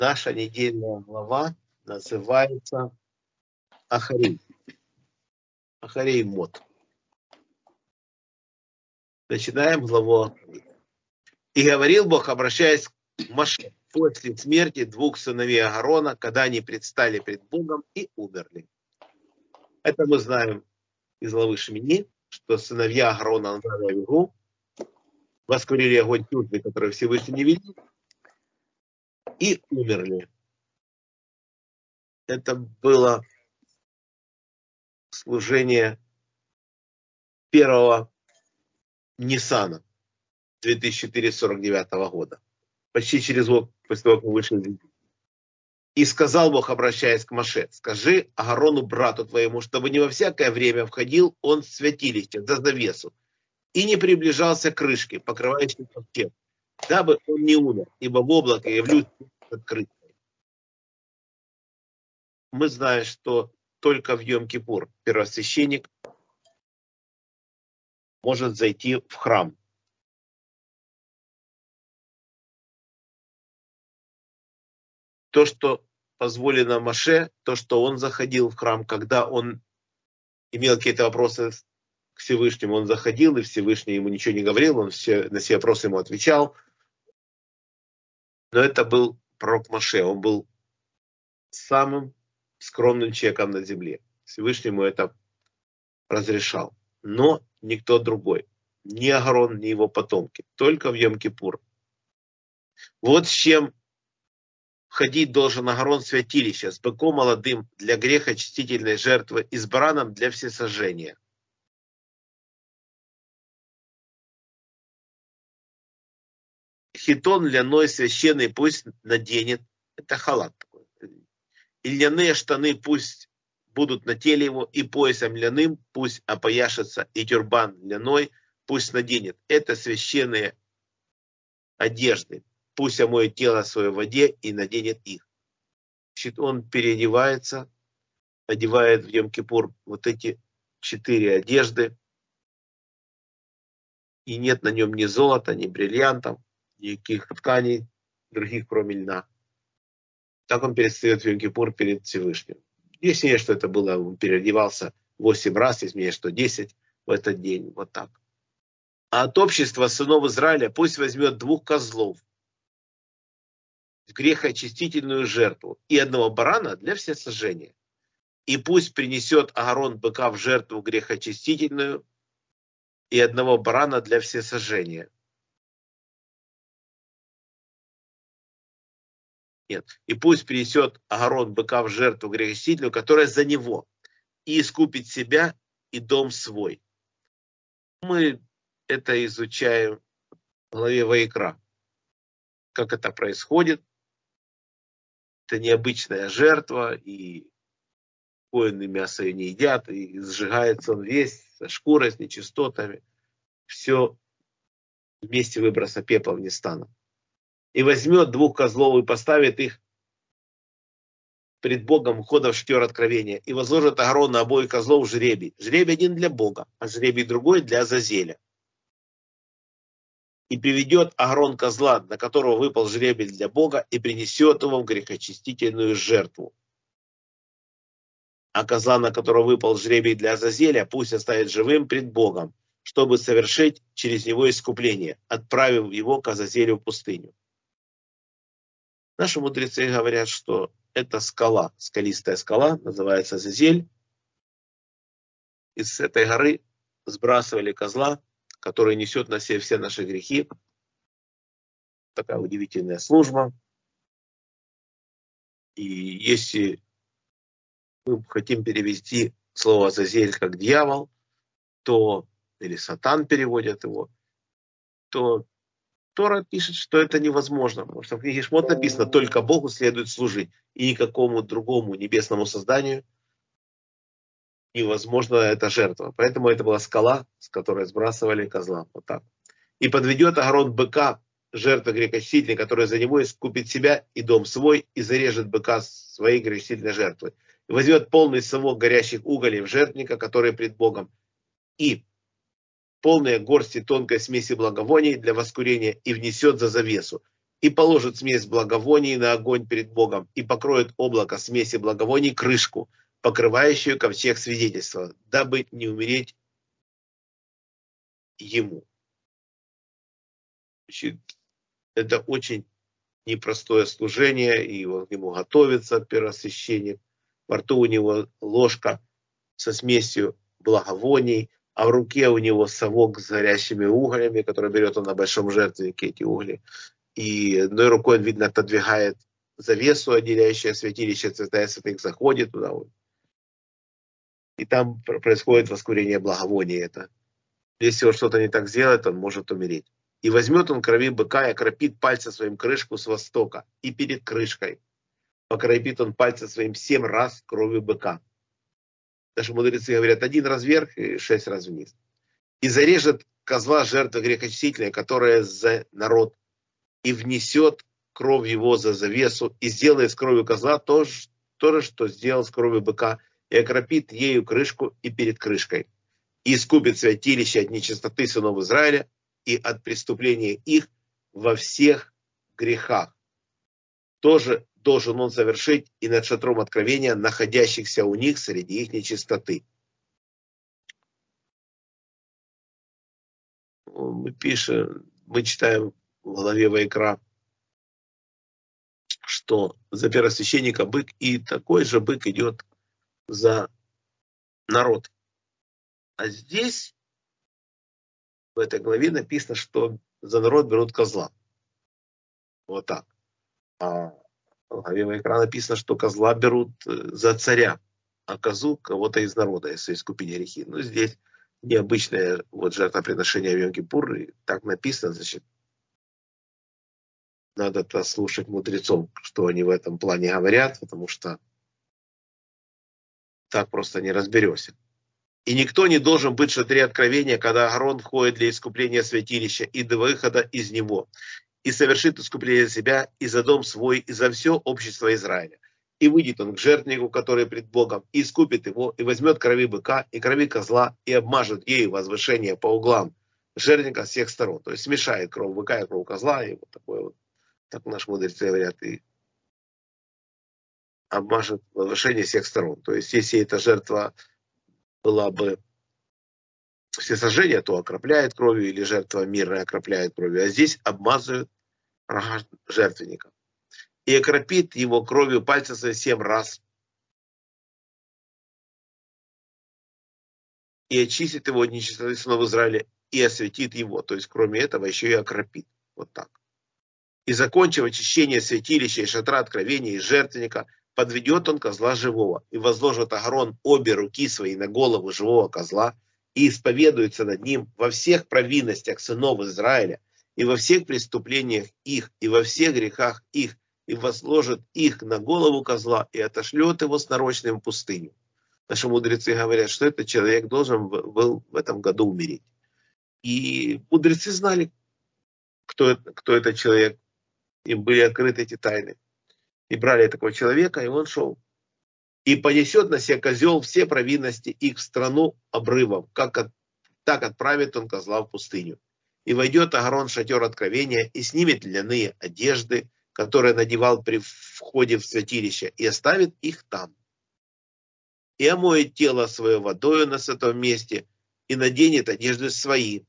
Наша недельная глава называется Ахарей. Ахарей Мот. Начинаем главу. И говорил Бог, обращаясь к Маше, после смерти двух сыновей Агарона, когда они предстали пред Богом и умерли. Это мы знаем из главы Шемини, что сыновья Агарона Анзара и воскурили огонь тюрьмы, который Всевышний не видел, и умерли. Это было служение первого Ниссана 2449 года. Почти через год после того, как мы вышли И сказал Бог, обращаясь к Маше, скажи Агарону, брату твоему, чтобы не во всякое время входил он в святилище, за завесу, и не приближался к крышке, покрывающей ковчег, дабы он не умер, ибо в облако явлюсь открытой. Мы знаем, что только в Йом-Кипур первосвященник может зайти в храм. То, что позволено Маше, то, что он заходил в храм, когда он имел какие-то вопросы к Всевышнему, он заходил, и Всевышний ему ничего не говорил, он все, на все вопросы ему отвечал. Но это был пророк Маше, он был самым скромным человеком на земле. Всевышнему это разрешал. Но никто другой. Ни Агарон, ни его потомки. Только в Йом-Кипур. Вот с чем входить должен Агарон святилище, с быком молодым для греха чистительной жертвы и с бараном для всесожжения. Хитон ляной священный пусть наденет, это халат такой, и льняные штаны пусть будут на теле его, и поясом ляным пусть опояшется, и тюрбан ляной пусть наденет. Это священные одежды. Пусть омоет тело свое в воде и наденет их. Значит, он переодевается, одевает в Йом-Кипур вот эти четыре одежды, и нет на нем ни золота, ни бриллиантов, никаких тканей других, кроме льна. Так он предстает в Йом-Кипур перед Всевышним. Есть мнение, что это было, он переодевался 8 раз, есть мнение, что 10 в этот день, вот так. А от общества сынов Израиля пусть возьмет двух козлов, грехоочистительную жертву и одного барана для всесожжения. И пусть принесет Аарон быка в жертву грехоочистительную и одного барана для всесожжения. Нет. И пусть принесет Агарон быка в жертву грехосительную, которая за него, и искупит себя и дом свой. Мы это изучаем в главе Ваикра. Как это происходит. Это необычная жертва, и воины мясо ее не едят, и сжигается он весь со шкурой, с нечистотами. Все вместе выброса пепла в Нестана и возьмет двух козлов и поставит их пред Богом входа в штер откровения и возложит Агарон на обоих козлов жребий. Жребий один для Бога, а жребий другой для Азазеля. И приведет Агарон козла, на которого выпал жребий для Бога, и принесет его в грехочистительную жертву. А козла, на которого выпал жребий для Азазеля, пусть оставит живым пред Богом, чтобы совершить через него искупление, отправив его к Азазелю в пустыню. Наши мудрецы говорят, что это скала, скалистая скала, называется Зазель. И с этой горы сбрасывали козла, который несет на себе все наши грехи. Такая удивительная служба. И если мы хотим перевести слово «зазель» как «дьявол», то, или «сатан» переводят его, то Тора пишет, что это невозможно, потому что в книге Шмот написано, только Богу следует служить, и никакому другому небесному созданию невозможно эта жертва. Поэтому это была скала, с которой сбрасывали козла. Вот так. И подведет огород быка, жертва грехочистительной, которая за него искупит себя и дом свой, и зарежет быка своей грехочистительной жертвы. И возьмет полный совок горящих уголей в жертвника, который пред Богом, и полные горсти тонкой смеси благовоний для воскурения и внесет за завесу. и положит смесь благовоний на огонь перед Богом, и покроет облако смеси благовоний крышку, покрывающую ковчег свидетельства, дабы не умереть ему. Значит, это очень непростое служение, и он к нему готовится, первосвященник. Во рту у него ложка со смесью благовоний, а в руке у него совок с горящими углями, который берет он на большом жертвеннике, эти угли. И одной рукой он, видно, отодвигает завесу, отделяющую святилище святая святых, заходит туда. Вот. И там происходит воскурение благовония это. Если он что-то не так сделает, он может умереть. И возьмет он крови быка и окропит пальцы своим крышку с востока, и перед крышкой покропит он пальцы своим семь раз кровью быка. Наши мудрецы говорят, один раз вверх и шесть раз вниз. И зарежет козла жертвы грехочистительной, которая за народ, и внесет кровь его за завесу, и сделает с кровью козла то, то же, что сделал с кровью быка, и окропит ею крышку и перед крышкой. И искупит святилище от нечистоты сынов Израиля, и от преступления их во всех грехах. Тоже должен он совершить и над шатром откровения, находящихся у них среди их нечистоты. Мы пишем, мы читаем в главе Вайкра, что за первосвященника бык, и такой же бык идет за народ. А здесь в этой главе написано, что за народ берут козла. Вот так. А главе Вайкра написано, что козла берут э, за царя, а козу кого-то из народа, если искупить грехи. Ну, здесь необычное вот жертвоприношение в Йом-Кипур, так написано, значит, надо -то слушать мудрецов, что они в этом плане говорят, потому что так просто не разберешься. И никто не должен быть в шатре откровения, когда Аарон входит для искупления святилища и до выхода из него, и совершит искупление себя и за дом свой, и за все общество Израиля. И выйдет он к жертвеннику, который пред Богом, и искупит его, и возьмет крови быка и крови козла, и обмажет ею возвышение по углам жертвенника с всех сторон. То есть смешает кровь быка и кровь козла, и вот такое вот, так наши мудрецы говорят, и обмажет возвышение всех сторон. То есть если эта жертва была бы все сожжения, то окропляет кровью, или жертва мирная окропляет кровью, а здесь обмазывают жертвенника. И окропит его кровью пальца свои семь раз. И очистит его от нечистоты сынов Израиля и осветит его. То есть, кроме этого, еще и окропит. Вот так. И закончив очищение святилища и шатра откровения и жертвенника – подведет он козла живого, и возложит Агарон обе руки свои на голову живого козла, и исповедуется над ним во всех провинностях сынов Израиля, и во всех преступлениях их, и во всех грехах их, и возложит их на голову козла, и отошлет его с нарочным в пустыню. Наши мудрецы говорят, что этот человек должен был в этом году умереть. И мудрецы знали, кто, кто этот человек, им были открыты эти тайны и брали такого человека, и он шел. И понесет на себе козел все провинности их в страну обрывов, как от, так отправит он козла в пустыню. И войдет Агарон в шатер откровения и снимет льняные одежды, которые надевал при входе в святилище, и оставит их там. И омоет тело свое водою на святом месте, и наденет одежды свои,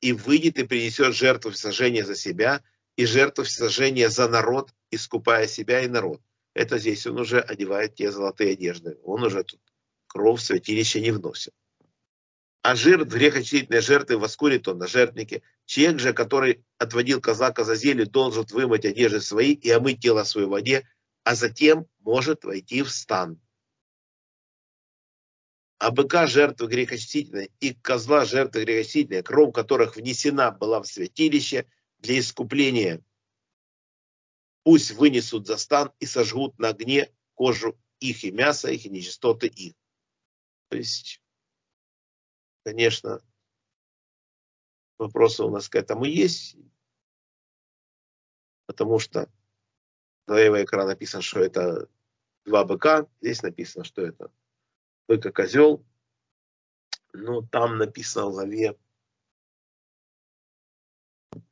и выйдет и принесет жертву сожжения за себя, и жертву сожжения за народ, искупая себя и народ. Это здесь он уже одевает те золотые одежды. Он уже тут кровь в святилище не вносит. А жир грехочистительной жертвы воскурит он на жертвнике. Человек же, который отводил козла к Азазеле, должен вымыть одежды свои и омыть тело свое в воде, а затем может войти в стан. А быка жертвы грехочистительной и козла жертвы грехочистительной, кровь которых внесена была в святилище для искупления Пусть вынесут за стан и сожгут на огне кожу их и мясо их, и нечистоты их. То есть, конечно, вопросы у нас к этому есть, потому что на левой экран написано, что это два быка, здесь написано, что это бык и козел, но там написано в главе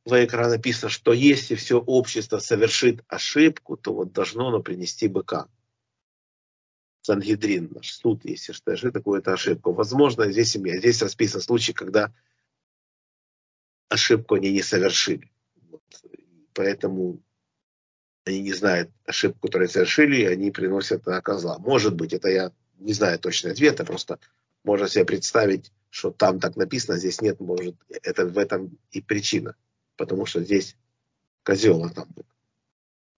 в экране написано, что если все общество совершит ошибку, то вот должно оно принести быка. Сангидрин, наш суд, если совершит какую-то ошибку. Возможно, здесь семья. Здесь расписан случай, когда ошибку они не совершили. Вот. Поэтому они не знают ошибку, которую совершили, и они приносят на козла. Может быть, это я не знаю точный ответ, а просто можно себе представить, что там так написано, здесь нет, может, это в этом и причина. Потому что здесь козел, будет.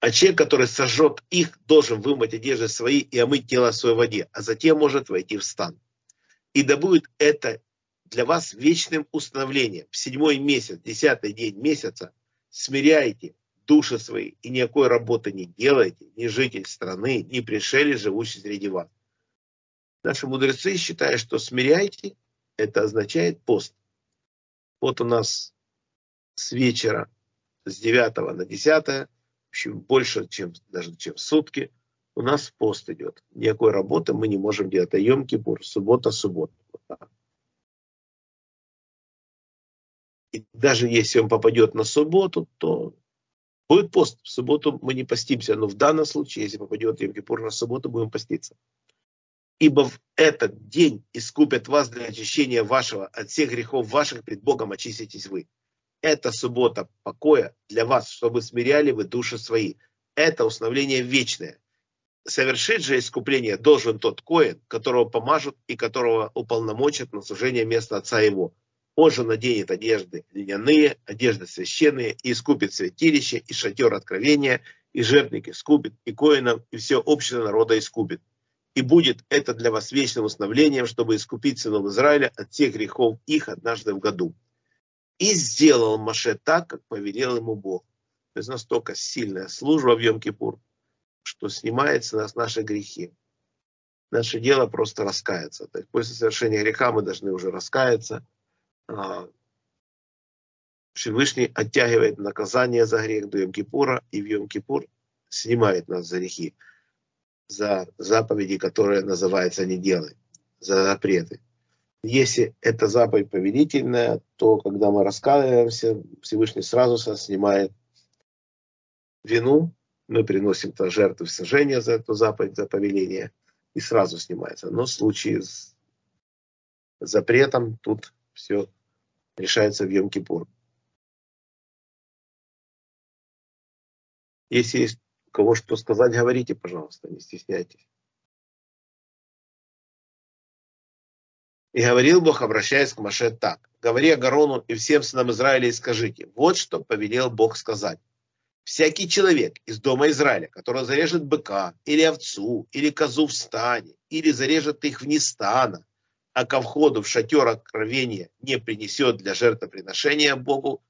А человек, который сожжет их, должен вымыть одежды свои и омыть тело свое в воде, а затем может войти в стан. И да будет это для вас вечным установлением. В седьмой месяц, десятый день месяца, смиряйте души свои и никакой работы не делайте, ни житель страны, ни пришелец, живущий среди вас. Наши мудрецы считают, что смиряйте, это означает пост. Вот у нас с вечера, с 9 на 10 общем, больше, чем даже чем сутки, у нас пост идет. Никакой работы мы не можем делать. А Йом-Кипур, суббота, суббота. И даже если он попадет на субботу, то будет пост. В субботу мы не постимся. Но в данном случае, если попадет Йом-Кипур на субботу, будем поститься. Ибо в этот день искупят вас для очищения вашего от всех грехов ваших пред Богом очиститесь вы. Это суббота покоя для вас, чтобы смиряли вы души свои. Это установление вечное. Совершить же искупление должен тот коин, которого помажут и которого уполномочат на служение места отца его. Он же наденет одежды льняные, одежды священные, и искупит святилище, и шатер откровения, и жертвники искупит, и коинов, и все общество народа искупит. И будет это для вас вечным установлением, чтобы искупить сынов Израиля от всех грехов их однажды в году. И сделал Маше так, как повелел ему Бог. То есть настолько сильная служба в Йом-Кипур, что снимается нас наши грехи. Наше дело просто раскаяться. То есть после совершения греха мы должны уже раскаяться. А, Всевышний оттягивает наказание за грех до Йом-Кипура, и в Йом-Кипур снимает нас за грехи, за заповеди, которые называются «не делай», за запреты. Если это заповедь повелительная, то когда мы раскаиваемся, Всевышний сразу снимает вину, мы приносим -то жертву сожжения за эту заповедь, за повеление, и сразу снимается. Но в случае с запретом тут все решается в Йом-Кипур. Если есть кого что сказать, говорите, пожалуйста, не стесняйтесь. И говорил Бог, обращаясь к Маше так. Говори Агарону и всем сынам Израиля и скажите, вот что повелел Бог сказать. Всякий человек из дома Израиля, который зарежет быка, или овцу, или козу в стане, или зарежет их вне стана, а ко входу в шатер откровения не принесет для жертвоприношения Богу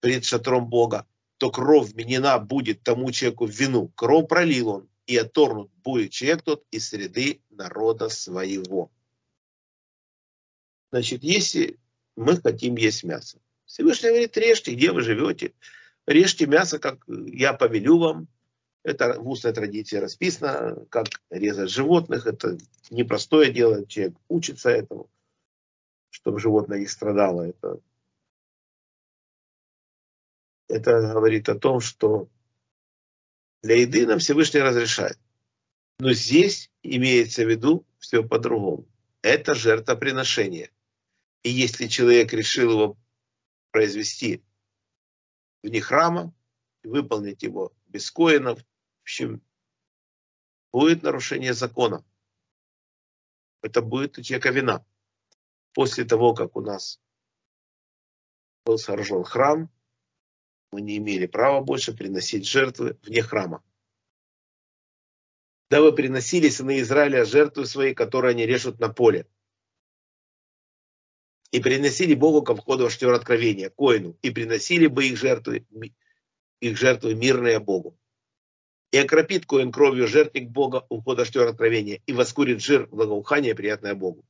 перед шатром Бога, то кровь вменена будет тому человеку в вину. Кровь пролил он, и оторнут будет человек тот из среды народа своего. Значит, если мы хотим есть мясо, Всевышний говорит, режьте, где вы живете, режьте мясо, как я повелю вам. Это в устной традиции расписано, как резать животных. Это непростое дело, человек учится этому, чтобы животное не страдало. Это, это говорит о том, что для еды нам Всевышний разрешает. Но здесь имеется в виду все по-другому. Это жертвоприношение. И если человек решил его произвести вне храма, выполнить его без коинов, в общем, будет нарушение закона. Это будет у человека вина. После того, как у нас был сооружен храм, мы не имели права больше приносить жертвы вне храма. Да вы приносили сыны Израиля жертвы свои, которые они режут на поле и приносили Богу ко входу в штер откровения, коину, и приносили бы их жертвы, их жертвы мирные Богу. И окропит коин кровью жертвник Бога у входа штер откровения, и воскурит жир благоухание, приятное Богу.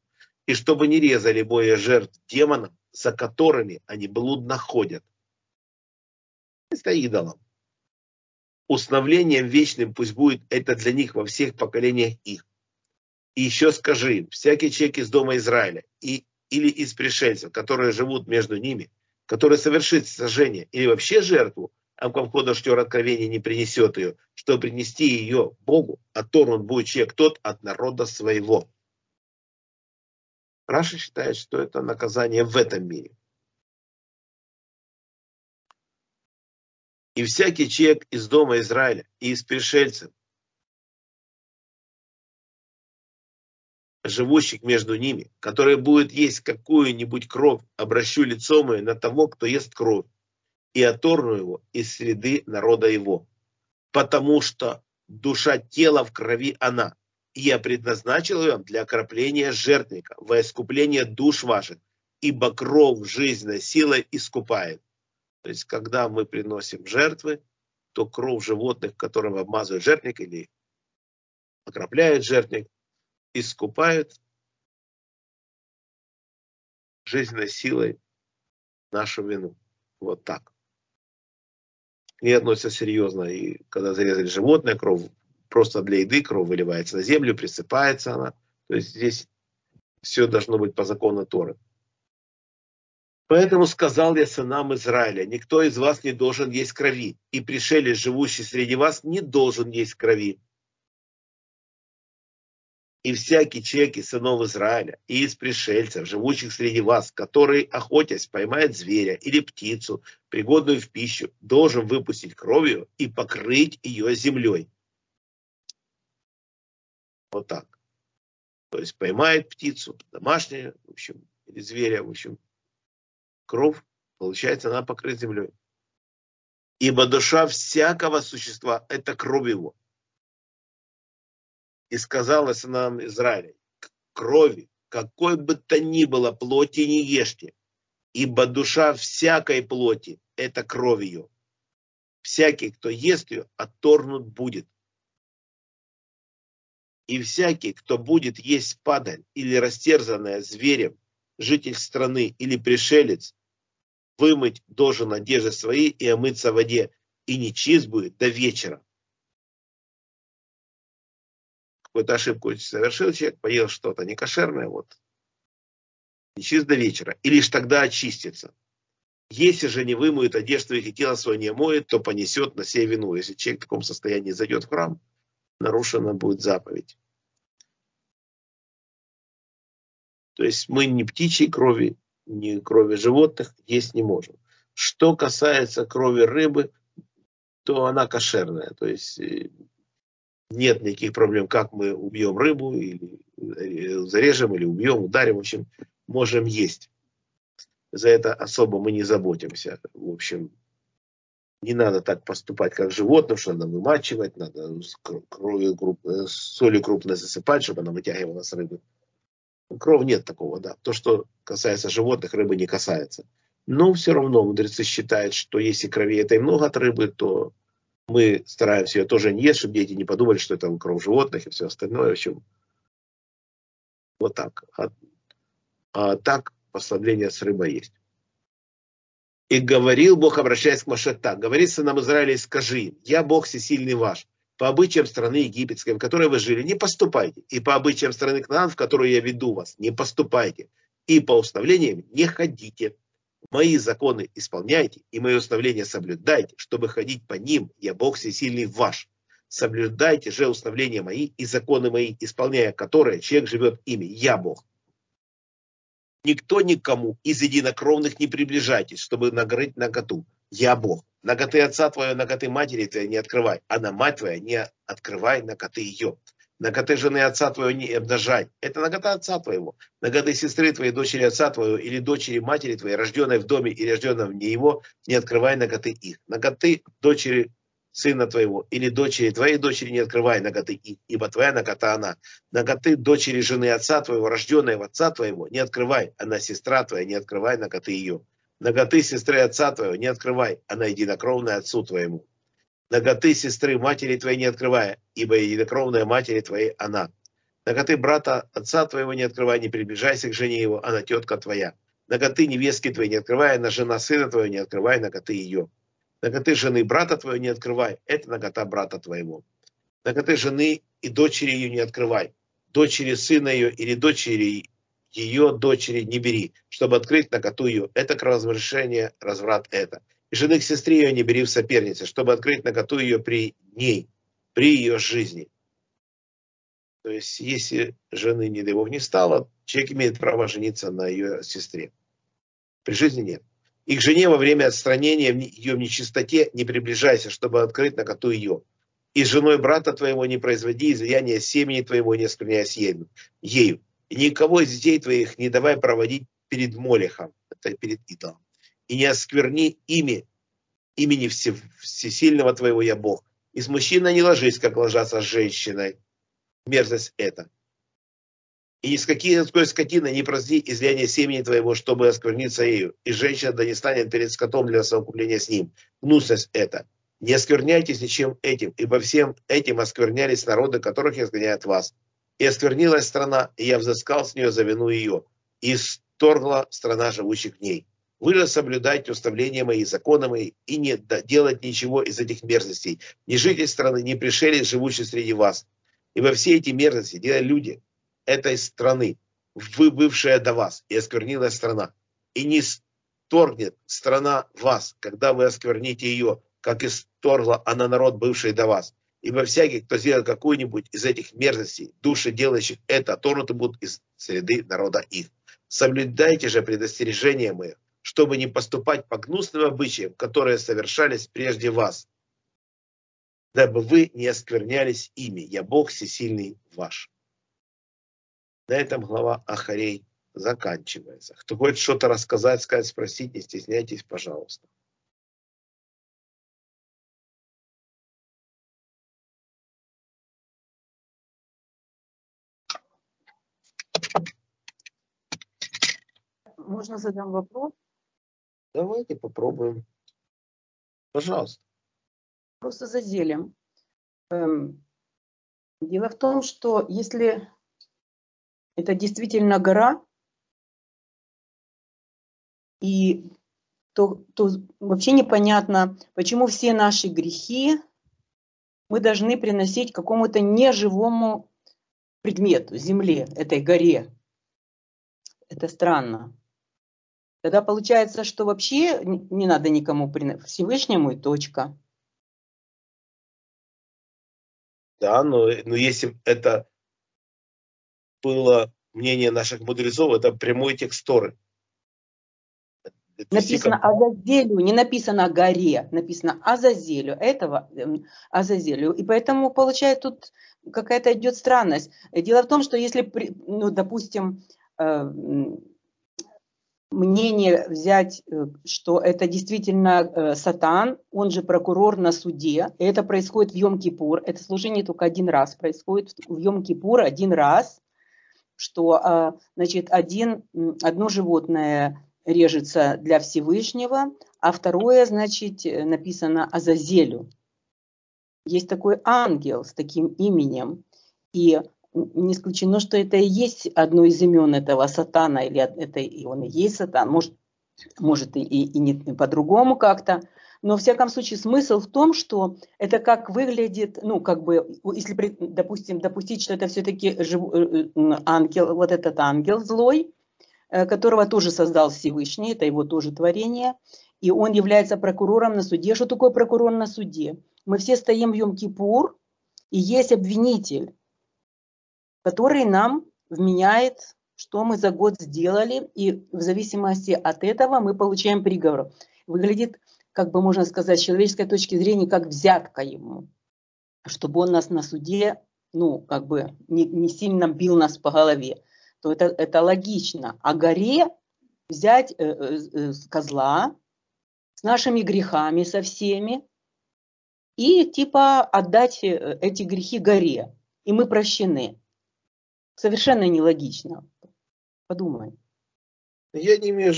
И чтобы не резали боя жертв демонам, за которыми они блудно ходят. Это идолом. Установлением вечным пусть будет это для них во всех поколениях их. И еще скажи всякий человек из дома Израиля и или из пришельцев, которые живут между ними, который совершит сожжение или вообще жертву, а к входа штер откровения не принесет ее, чтобы принести ее Богу, оторван будет человек тот от народа своего. Раша считает, что это наказание в этом мире. И всякий человек из дома Израиля и из пришельцев, живущих между ними, который будет есть какую-нибудь кровь, обращу лицо мое на того, кто ест кровь, и оторну его из среды народа его. Потому что душа тела в крови она, и я предназначил ее для окропления жертвника, во искупление душ ваших, ибо кровь жизненной силой искупает. То есть, когда мы приносим жертвы, то кровь животных, которым обмазывают жертвник или окропляют жертвник, искупают жизненной силой нашу вину. Вот так. К относятся серьезно. И когда зарезали животное, кровь просто для еды, кровь выливается на землю, присыпается она. То есть здесь все должно быть по закону Торы. Поэтому сказал я сынам Израиля, никто из вас не должен есть крови, и пришелец, живущий среди вас, не должен есть крови и всякий человек из сынов Израиля, и из пришельцев, живущих среди вас, который, охотясь, поймает зверя или птицу, пригодную в пищу, должен выпустить кровью и покрыть ее землей. Вот так. То есть поймает птицу, домашнюю, в общем, или зверя, в общем, кровь, получается, она покрыта землей. Ибо душа всякого существа – это кровь его и сказалось нам Израиле, крови, какой бы то ни было плоти не ешьте, ибо душа всякой плоти – это кровь ее. Всякий, кто ест ее, отторгнут будет. И всякий, кто будет есть падаль или растерзанная зверем, житель страны или пришелец, вымыть должен одежды свои и омыться в воде, и не чист будет до вечера какую-то ошибку совершил человек, поел что-то некошерное, вот, не чист до вечера, и лишь тогда очистится. Если же не вымоет одежду и тело свое не моет, то понесет на себе вину. Если человек в таком состоянии зайдет в храм, нарушена будет заповедь. То есть мы ни птичьей крови, ни крови животных есть не можем. Что касается крови рыбы, то она кошерная. То есть э, нет никаких проблем, как мы убьем рыбу, или э, зарежем, или убьем, ударим, в общем, можем есть. За это особо мы не заботимся. В общем, не надо так поступать, как животным, что надо вымачивать, надо кровью, с солью крупно засыпать, чтобы она вытягивала с рыбы. Кровь нет такого, да. То, что касается животных, рыбы не касается. Но все равно мудрецы считают, что если крови этой много от рыбы, то мы стараемся ее тоже не есть, чтобы дети не подумали, что это кровь животных и все остальное. В общем, вот так. А, а так послабление с рыбой есть. И говорил Бог, обращаясь к Маше так, говорит сынам Израиля, скажи им, я Бог всесильный ваш, по обычаям страны египетской, в которой вы жили, не поступайте, и по обычаям страны Кнаан, в которую я веду вас, не поступайте, и по установлениям не ходите. Мои законы исполняйте, и мои установления соблюдайте, чтобы ходить по ним, я Бог всесильный ваш. Соблюдайте же установления мои и законы мои, исполняя которые человек живет ими, я Бог. Никто никому из единокровных не приближайтесь, чтобы нагрыть наготу. Я Бог. Наготы отца твоего, наготы матери твоей не открывай, а на мать твоя не открывай наготы ее. Наготы жены отца твоего не обнажай. Это нагота отца твоего. Наготы сестры твоей, дочери отца твоего или дочери матери твоей, рожденной в доме и рожденной вне его, не открывай наготы их. Наготы дочери сына твоего или дочери твоей дочери не открывай наготы их, ибо твоя нагота она. Наготы дочери жены отца твоего, рожденной в отца твоего, не открывай, она сестра твоя, не открывай наготы ее. Наготы сестры отца твоего не открывай, она единокровная отцу твоему наготы сестры матери твоей не открывая, ибо единокровная матери твоей она. Наготы брата отца твоего не открывай, не приближайся к жене его, она тетка твоя. Наготы невестки твоей не открывай, на жена сына твоего не открывай, наготы ее. Наготы жены брата твоего не открывай, это нагота брата твоего. Наготы жены и дочери ее не открывай, дочери сына ее или дочери ее дочери не бери, чтобы открыть наготу ее. Это кроворазрешение, разврат это. И жены к сестре ее не бери в сопернице, чтобы открыть наготу ее при ней, при ее жизни. То есть, если жены, не дай бог, не стало, человек имеет право жениться на ее сестре. При жизни нет. И к жене во время отстранения ее в нечистоте не приближайся, чтобы открыть на коту ее. И с женой брата твоего не производи излияния семени твоего, не оскверняясь ею. И никого из детей твоих не давай проводить перед Молехом, это перед идолом. И не оскверни ими, имени всесильного твоего я Бог. И с мужчиной не ложись, как ложатся с женщиной. Мерзость это и ни с какой скотины не прости излияние семени твоего, чтобы оскверниться ею. И женщина да не станет перед скотом для совокупления с ним. Гнусность это. Не оскверняйтесь ничем этим, ибо всем этим осквернялись народы, которых изгоняет вас. И осквернилась страна, и я взыскал с нее за вину ее, и сторгла страна живущих в ней. Вы же соблюдайте уставления мои, законы мои, и не делать ничего из этих мерзостей. Ни житель страны, ни пришелец, живущий среди вас. Ибо все эти мерзости делают люди, этой страны, вы бывшая до вас, и осквернила страна. И не сторгнет страна вас, когда вы оскверните ее, как исторгла она народ, бывший до вас. Ибо всякий, кто сделает какую-нибудь из этих мерзостей, души делающих это, торнуты будут из среды народа их. Соблюдайте же предостережения мои, чтобы не поступать по гнусным обычаям, которые совершались прежде вас, дабы вы не осквернялись ими. Я Бог всесильный ваш. На этом глава Ахарей заканчивается. Кто хочет что-то рассказать, сказать, спросить, не стесняйтесь, пожалуйста. Можно задам вопрос? Давайте попробуем. Пожалуйста. Просто за зелем. Эм, дело в том, что если это действительно гора, и то, то вообще непонятно, почему все наши грехи мы должны приносить какому-то неживому предмету, земле, этой горе. Это странно. Тогда получается, что вообще не надо никому Всевышнему и точка. Да, но, но если это было мнение наших мудрецов, это прямой текст Торы. написано как... Азазелю, не написано горе, написано Азазелю, этого эм, Азазелю. И поэтому, получается, тут какая-то идет странность. Дело в том, что если, ну, допустим, э, мнение взять, э, что это действительно э, сатан, он же прокурор на суде, это происходит в Йом-Кипур, это служение только один раз происходит в Йом-Кипур один раз, что а, значит, один, одно животное режется для Всевышнего, а второе, значит, написано Азазелю. Есть такой ангел с таким именем, и не исключено, что это и есть одно из имен этого сатана, или это и он и есть сатан, может, может и, и, и по-другому как-то. Но, в всяком случае, смысл в том, что это как выглядит, ну, как бы, если, допустим, допустить, что это все-таки э, э, ангел, вот этот ангел злой, э, которого тоже создал Всевышний, это его тоже творение, и он является прокурором на суде. Что такое прокурор на суде? Мы все стоим в Йом-Кипур, и есть обвинитель, который нам вменяет, что мы за год сделали, и в зависимости от этого мы получаем приговор. Выглядит как бы можно сказать, с человеческой точки зрения, как взятка ему, чтобы он нас на суде, ну, как бы не, не сильно бил нас по голове, то это, это логично. А горе взять э, э, э, козла с нашими грехами, со всеми, и типа отдать э, эти грехи горе, и мы прощены. Совершенно нелогично. Подумай. Я не имею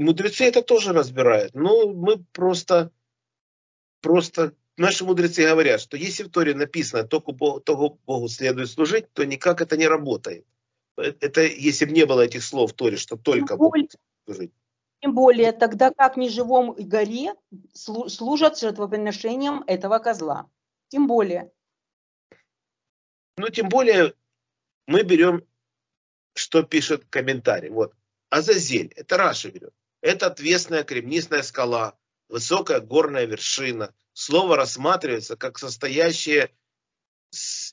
мудрецы это тоже разбирают. Но мы просто, просто наши мудрецы говорят, что если в Торе написано только Богу, только Богу следует служить, то никак это не работает. Это если бы не было этих слов в Торе, что только Богу служить. Тем более, тогда как неживом горе служат жертвоприношением этого козла. Тем более. Ну, тем более, мы берем что пишет комментарий. Вот. Азазель, это Раша берет. Это отвесная кремнистая скала, высокая горная вершина. Слово рассматривается как состоящее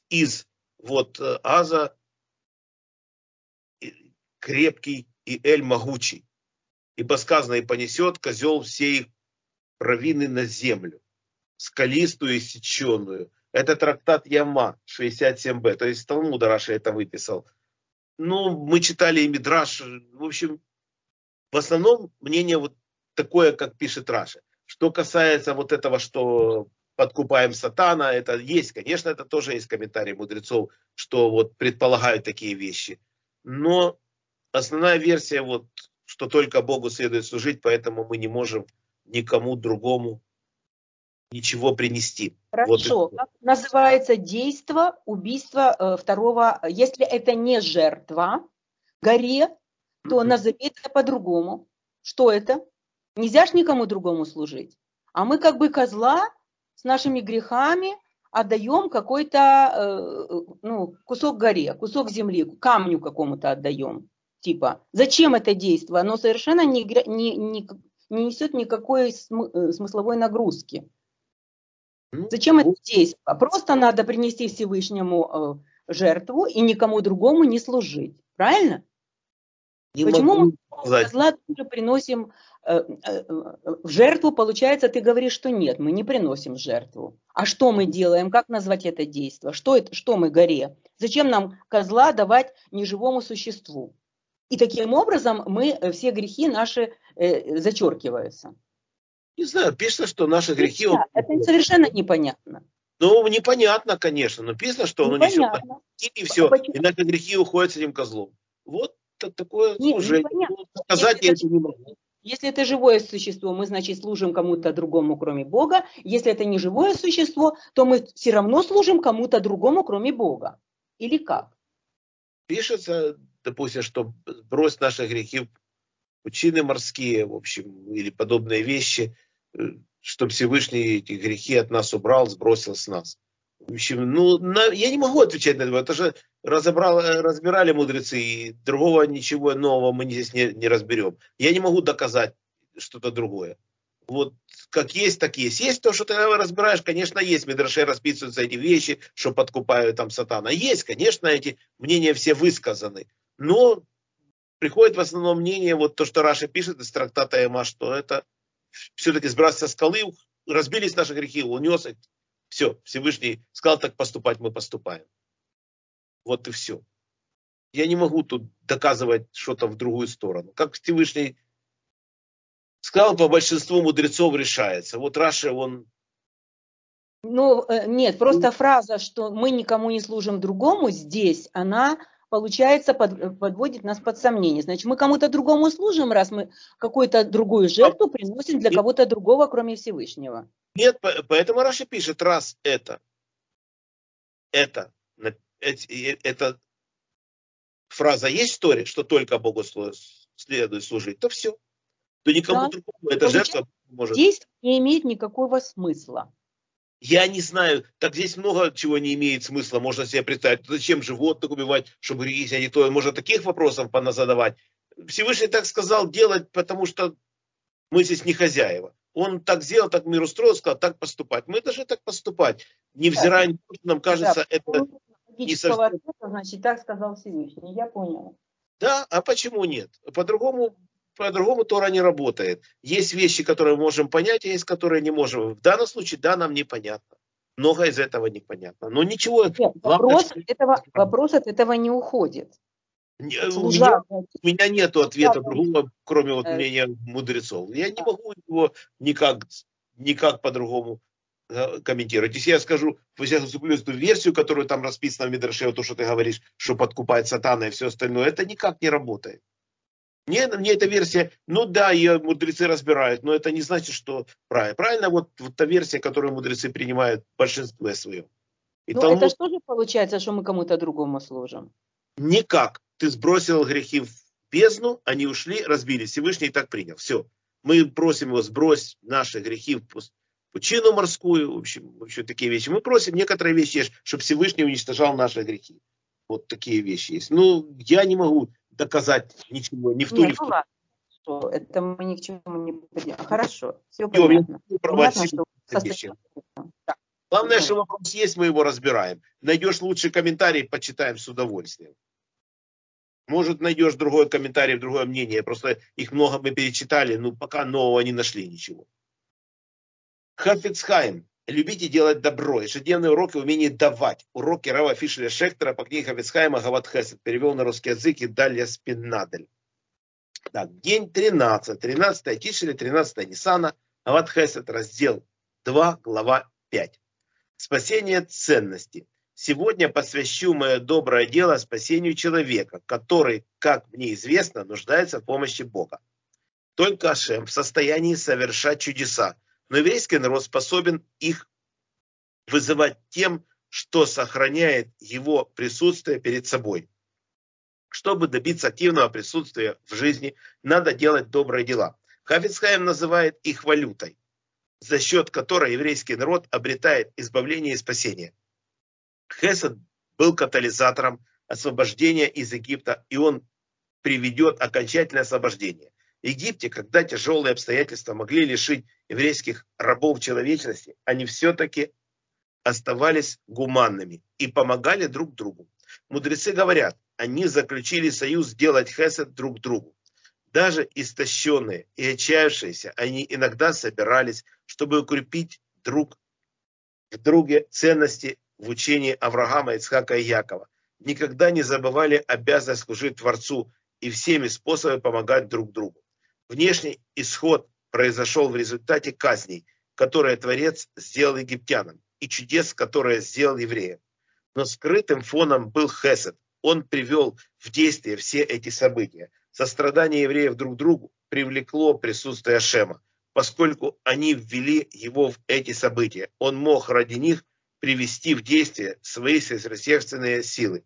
из вот э, Аза крепкий и Эль могучий. Ибо сказано, и понесет козел все их провины на землю, скалистую и сеченую. Это трактат Йома, 67б, то есть Талмуда Раши это выписал. Ну, мы читали и Мидраш, в общем, в основном мнение вот такое, как пишет Раши. Что касается вот этого, что подкупаем сатана, это есть, конечно, это тоже есть комментарии мудрецов, что вот предполагают такие вещи. Но основная версия вот, что только Богу следует служить, поэтому мы не можем никому другому ничего принести. Хорошо. Вот как называется действо убийства э, второго, если это не жертва горе, то назови это по-другому. Что это? Нельзя ж никому другому служить. А мы как бы козла с нашими грехами отдаем какой-то э, ну, кусок горе, кусок земли, камню какому-то отдаем. Типа, зачем это действие? Оно совершенно не, не, не, не несет никакой смы, э, смысловой нагрузки. Ну, зачем это действие? Просто надо принести Всевышнему э, жертву и никому другому не служить. Правильно? Не Почему мы козла тоже приносим Э, э, в жертву, получается, ты говоришь, что нет, мы не приносим жертву. А что мы делаем? Как назвать это действие? Что, это, что мы горе? Зачем нам козла давать неживому существу? И таким образом мы все грехи наши э, зачеркиваются. Не знаю, пишется, что наши грехи... Да, это совершенно непонятно. Ну, непонятно, конечно, но писано, что он несет и все, и наши грехи уходят с этим козлом. Вот такое Нет, служение. Ну, сказать я это не могу. Если это живое существо, мы, значит, служим кому-то другому, кроме Бога. Если это не живое существо, то мы все равно служим кому-то другому, кроме Бога. Или как? Пишется, допустим, что брось наши грехи в пучины морские, в общем, или подобные вещи, чтобы Всевышний эти грехи от нас убрал, сбросил с нас. В общем, ну, на, я не могу отвечать на это. Это же разобрал, э, разбирали мудрецы, и другого ничего нового мы здесь не, не разберем. Я не могу доказать что-то другое. Вот как есть, так есть. Есть то, что ты разбираешь, конечно, есть. Медраше расписываются эти вещи, что подкупают там сатана. Есть, конечно, эти мнения все высказаны. Но приходит в основном мнение, вот то, что Раши пишет из трактата Йома, что это все-таки сбрасывать со скалы, разбились наши грехи, унес их. Все, Всевышний сказал так поступать, мы поступаем. Вот и все. Я не могу тут доказывать что-то в другую сторону. Как Всевышний сказал, по большинству мудрецов решается. Вот Раши, он... Ну, э, нет, просто фраза, что мы никому не служим другому, здесь она, получается, под, подводит нас под сомнение. Значит, мы кому-то другому служим, раз мы какую-то другую жертву приносим для кого-то другого, кроме Всевышнего. Нет, поэтому Раша пишет, раз это, это эта фраза есть в Торе, что только Богу следует служить, то все. То никому да. другому эта жертва может... Здесь не имеет никакого смысла. Я не знаю, так здесь много чего не имеет смысла, можно себе представить. Зачем животных убивать, чтобы грехи себя не то. Можно таких вопросов задавать. Всевышний так сказал делать, потому что мы здесь не хозяева. Он так сделал, так мир устроил, сказал, так поступать. Мы должны так поступать, невзирая на то, что нам кажется, да, это логического ответа, значит, так сказал Всевышний. Я понял. Да, а почему нет? По-другому по-другому Тора не работает. Есть вещи, которые мы можем понять, а есть, которые не можем. В данном случае, да, нам непонятно. Много из этого непонятно. Но ничего. Нет, вопрос, главное, этого, вопрос от этого не уходит. Не, у, меня, у меня нет ответа другого, кроме вот э. мнения мудрецов. Я не могу его никак, никак по-другому комментировать. Если я скажу, я заступлю эту версию, которую там расписано в Мидраше, то, что ты говоришь, что подкупает сатана и все остальное, это никак не работает. Мне, мне эта версия, ну да, ее мудрецы разбирают, но это не значит, что правильно. Правильно вот, вот та версия, которую мудрецы принимают в большинстве своем. И ну Талмуд... это что же получается, что мы кому-то другому служим? Никак. Ты сбросил грехи в бездну, они ушли, разбились. Всевышний так принял. Все. Мы просим его сбрось наши грехи в пучину морскую, в общем, в общем, такие вещи. Мы просим некоторые вещи, чтобы Всевышний уничтожал наши грехи. Вот такие вещи есть. Ну, я не могу доказать ничего ни в ту, Нет, ни в ну ту. что это мы ни к чему не придем. Хорошо, все понятно. Понятно, что. Да. Главное, Да. что вопрос есть, мы его разбираем. Найдешь лучший комментарий, почитаем с удовольствием. Может, найдешь другой комментарий, другое мнение. Просто их много мы перечитали, но пока нового не нашли ничего. Хафицхайм. Любите делать добро. Ежедневные уроки умение давать. Уроки Рава Фишеля Шектора по книге Хафицхайма Гават Хесед. Перевел на русский язык и Далья Спинадель. Так, день 13. 13 Тишеля, 13 Нисана. Гават Хесед, раздел 2, глава 5. Спасение ценности. Сегодня посвящу мое доброе дело спасению человека, который, как мне известно, нуждается в помощи Бога. Только Ашем в состоянии совершать чудеса, но еврейский народ способен их вызывать тем, что сохраняет его присутствие перед собой. Чтобы добиться активного присутствия в жизни, надо делать добрые дела. Хафицхайм называет их валютой, за счет которой еврейский народ обретает избавление и спасение. Хесед был катализатором освобождения из Египта, и он приведет окончательное освобождение. Египте, когда тяжелые обстоятельства могли лишить еврейских рабов человечности, они все-таки оставались гуманными и помогали друг другу. Мудрецы говорят, они заключили союз делать хесед друг другу. Даже истощенные и отчаявшиеся, они иногда собирались, чтобы укрепить друг в друге ценности в учении Авраама, Ицхака и Якова. Никогда не забывали обязанность служить Творцу и всеми способами помогать друг другу. Внешний исход произошел в результате казней, которые Творец сделал египтянам, и чудес, которые сделал евреям. Но скрытым фоном был Хесед. Он привел в действие все эти события. Сострадание евреев друг другу привлекло присутствие Шема, поскольку они ввели его в эти события. Он мог ради них привести в действие свои сверхъестественные силы.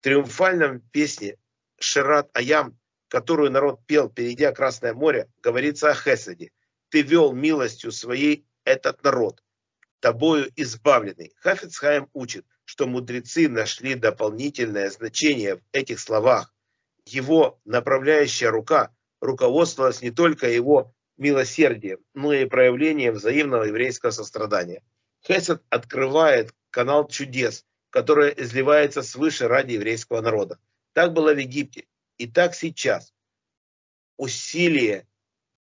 В триумфальном песне Шират Аям, которую народ пел, перейдя Красное море, говорится о Хесаде. Ты вел милостью своей этот народ, тобою избавленный. Хафицхайм учит, что мудрецы нашли дополнительное значение в этих словах. Его направляющая рука руководствовалась не только его милосердием, но и проявлением взаимного еврейского сострадания. Хесед открывает канал чудес, который изливается свыше ради еврейского народа. Так было в Египте. И так сейчас. Усилие,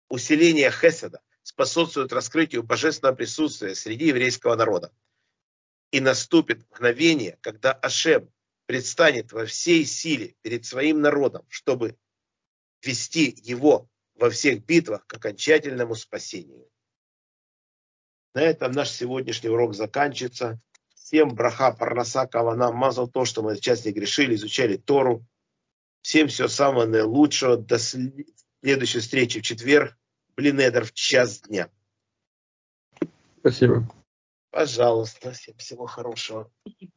усиление Хеседа способствует раскрытию божественного присутствия среди еврейского народа. И наступит мгновение, когда Ашем предстанет во всей силе перед своим народом, чтобы вести его во всех битвах к окончательному спасению. На этом наш сегодняшний урок заканчивается. Всем браха, парнаса, кавана, мазал то, что мы сейчас не грешили, изучали Тору. Всем всего самого наилучшего. До следующей встречи в четверг. Блинедер в час дня. Спасибо. Пожалуйста. Всем всего хорошего. Спасибо.